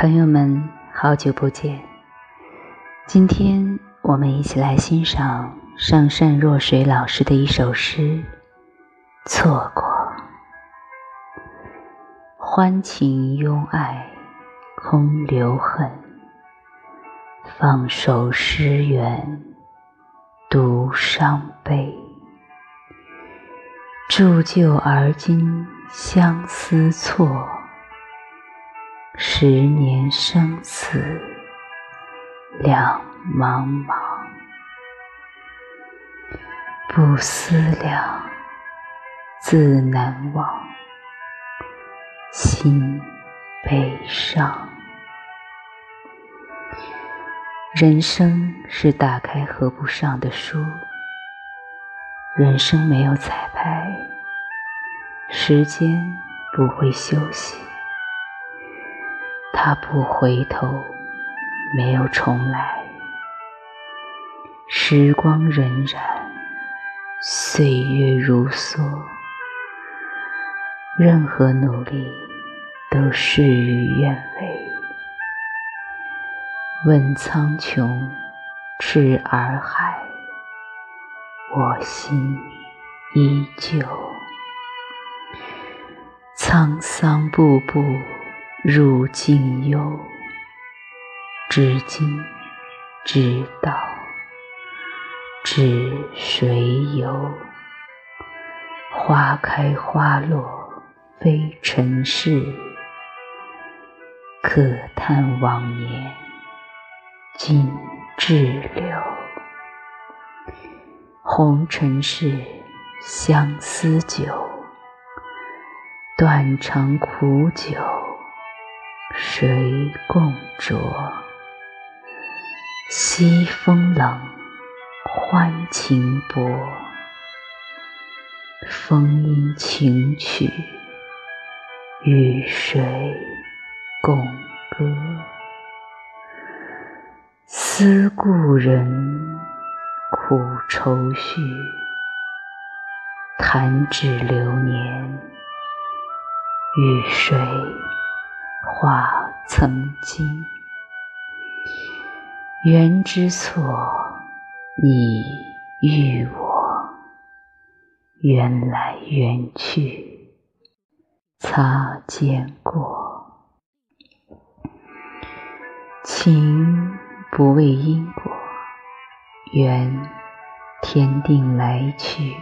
朋友们，好久不见。今天我们一起来欣赏上善若水老师的一首诗《错过》。欢情拥爱空留恨，放手失缘独伤悲。铸就而今相思错。十年生死两茫茫，不思量，自难忘，心悲伤。人生是打开合不上的书，人生没有彩排，时间不会休息。他不回头，没有重来。时光荏苒，岁月如梭，任何努力都事与愿违。问苍穹，赤洱海，我心依旧。沧桑步步。入静幽，知今知道，知谁游？花开花落非尘世，可叹往年尽滞留。红尘事，相思酒，断肠苦酒。谁共酌？西风冷，欢情薄。风吟情曲，与谁共歌？思故人，苦愁绪。弹指流年，与谁？话曾经，缘之错，你与我，缘来缘去，擦肩过。情不为因果，缘天定来去，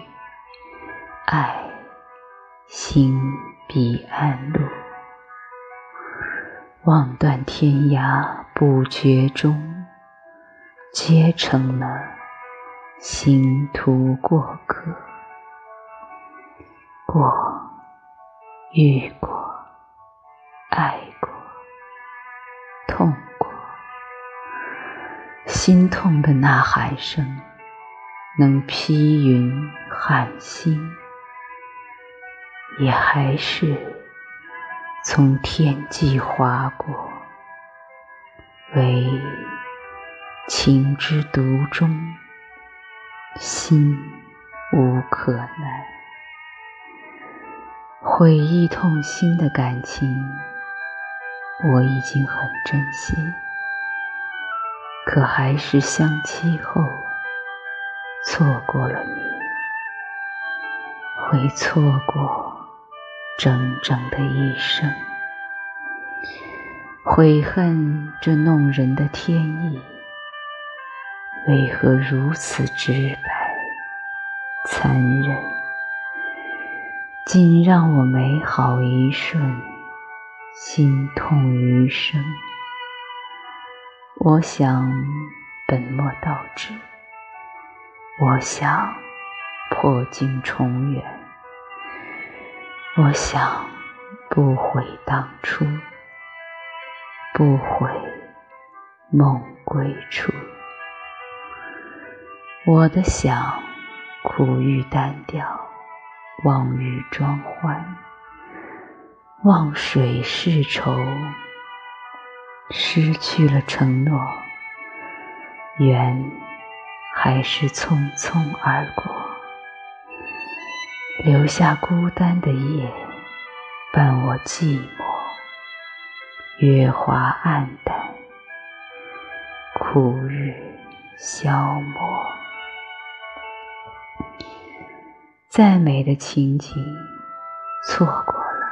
爱心彼岸路。望断天涯不觉中，皆成了星途过客。过，遇过，爱过，痛过，心痛的呐喊声，能劈云撼星，也还是。从天际划过，唯情之独钟，心无可奈。悔意痛心的感情，我已经很珍惜，可还是相期后错过了你，会错过。整整的一生，悔恨这弄人的天意，为何如此直白、残忍，竟让我美好一瞬，心痛余生。我想本末倒置，我想破镜重圆。我想不悔当初，不悔梦归处。我的想，苦欲单调，望雨装欢，望水是愁，失去了承诺，缘还是匆匆而过。留下孤单的夜，伴我寂寞。月华暗淡，苦日消磨。再美的情景，错过了，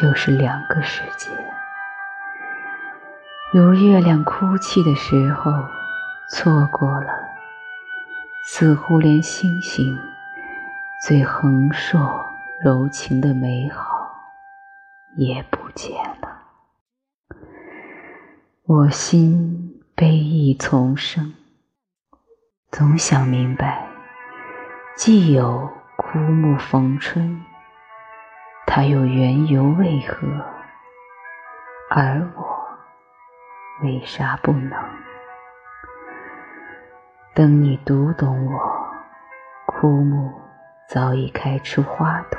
就是两个世界。如月亮哭泣的时候，错过了，似乎连星星最横硕柔情的美好也不见了。我心悲意丛生，总想明白，既有枯木逢春，它又缘由为何？而我。为啥不能？等你读懂我，枯木早已开出花朵；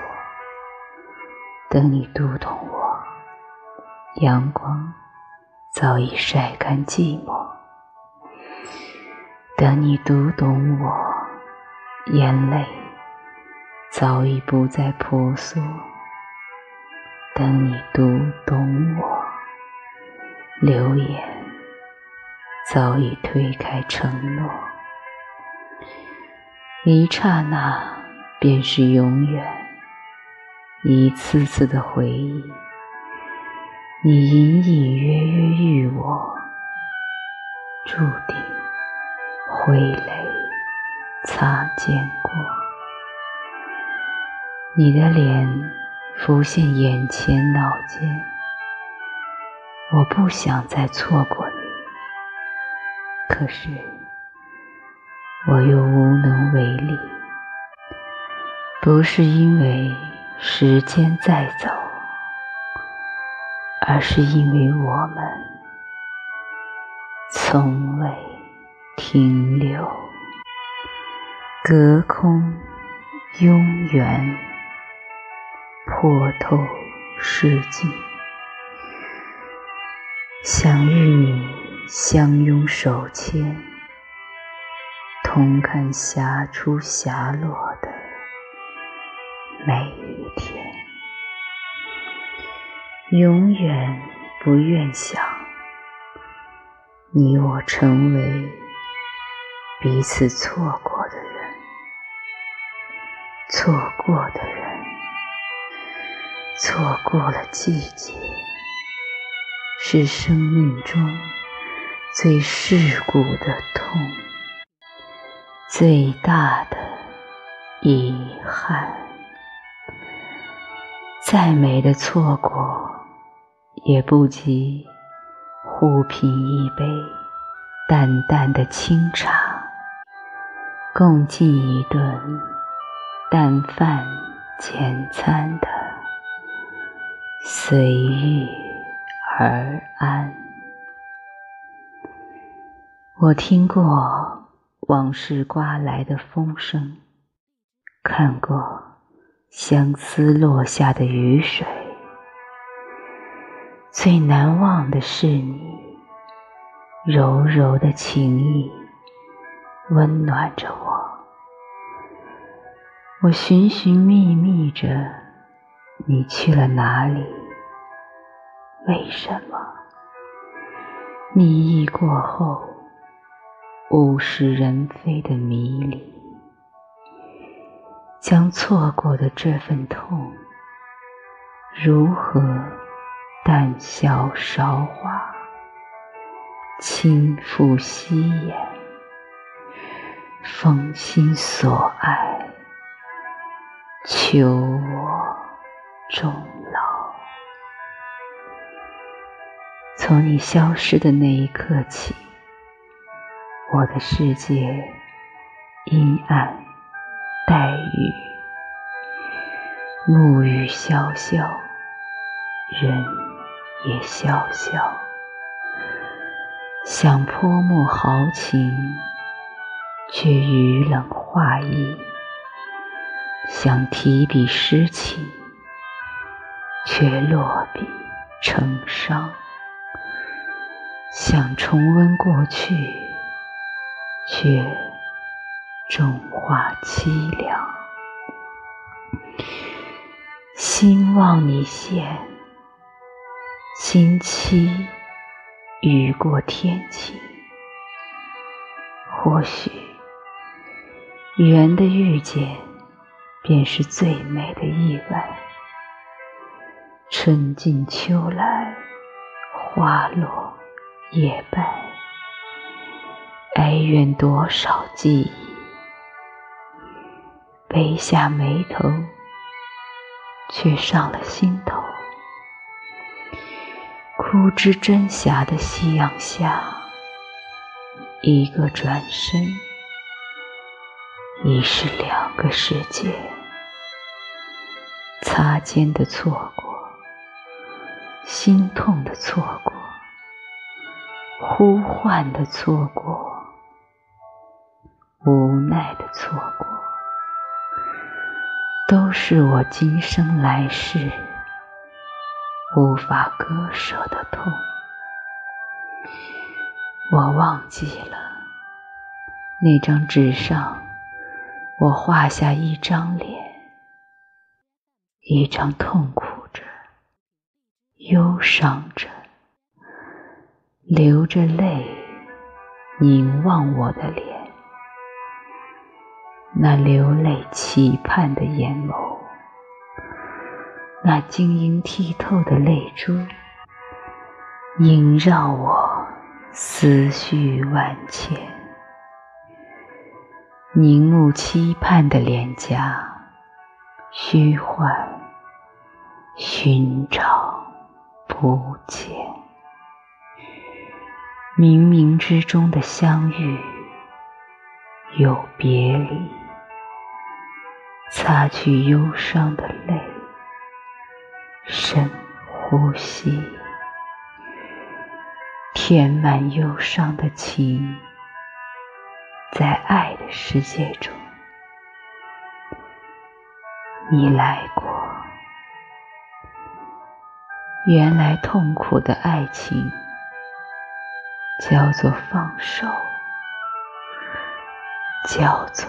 等你读懂我，阳光早已晒干寂寞；等你读懂我，眼泪早已不再婆娑；等你读懂我。流言早已推开承诺，一刹那便是永远。一次次的回忆，你隐隐约约遇我，注定挥泪擦肩过。你的脸浮现眼前脑间。我不想再错过你，可是我又无能为力。不是因为时间在走，而是因为我们从未停留。隔空拥远，破透世境。想与你相拥手牵，同看霞出霞落每一天。永远不愿想你我成为彼此错过的人，错过的人，错过了季节。是生命中最世故的痛，最大的遗憾。再美的错过，也不及互品一杯淡淡的清茶，共进一顿淡饭简餐的随遇。而安。我听过往事刮来的风声，看过相思落下的雨水。最难忘的是你柔柔的情意，温暖着我。我寻寻觅觅着，你去了哪里？为什么你已过后，物是人非的迷离，将错过的这份痛，如何淡笑韶华，轻抚夕颜，封心所爱，求我终老。从你消失的那一刻起，我的世界阴暗带雨，暮雨潇潇，人也潇潇。想泼墨豪情，却雨冷画意；想提笔诗情，却落笔成伤。想重温过去，却终化凄凉。心望你现，星期雨过天晴，或许缘的遇见便是最美的意外。春尽秋来，花落叶败，哀怨多少记忆，背下眉头，却上了心头。枯枝真霞的夕阳下，一个转身，已是两个世界。擦肩的错过，心痛的错过，呼唤的错过，无奈的错过，都是我今生来世。无法割舍的痛，我忘记了那张纸上，我画下一张脸，一张痛苦着、忧伤着、流着泪凝望我的脸，那流泪期盼的眼眸。那晶莹剔透的泪珠，萦绕我思绪万千；凝目期盼的脸颊，虚幻寻找不见。冥冥之中的相遇有别离，擦去忧伤的泪。深呼吸，填满忧伤的情，在爱的世界中，你来过。原来痛苦的爱情叫做放手，叫做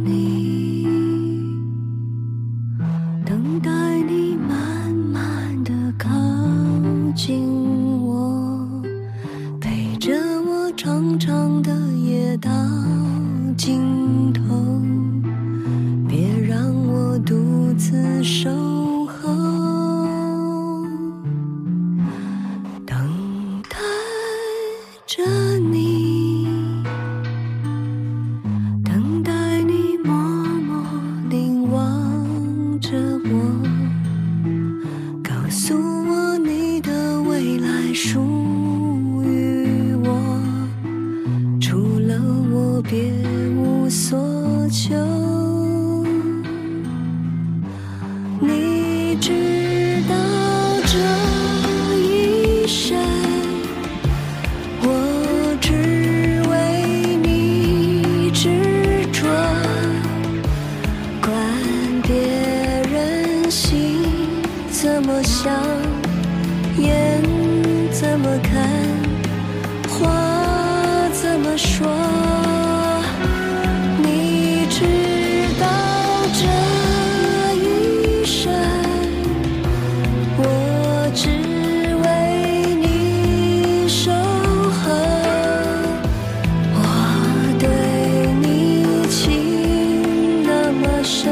need. 我想，眼怎么看，话怎么说，你知道这一生。我只为你守候，我对你情那么深。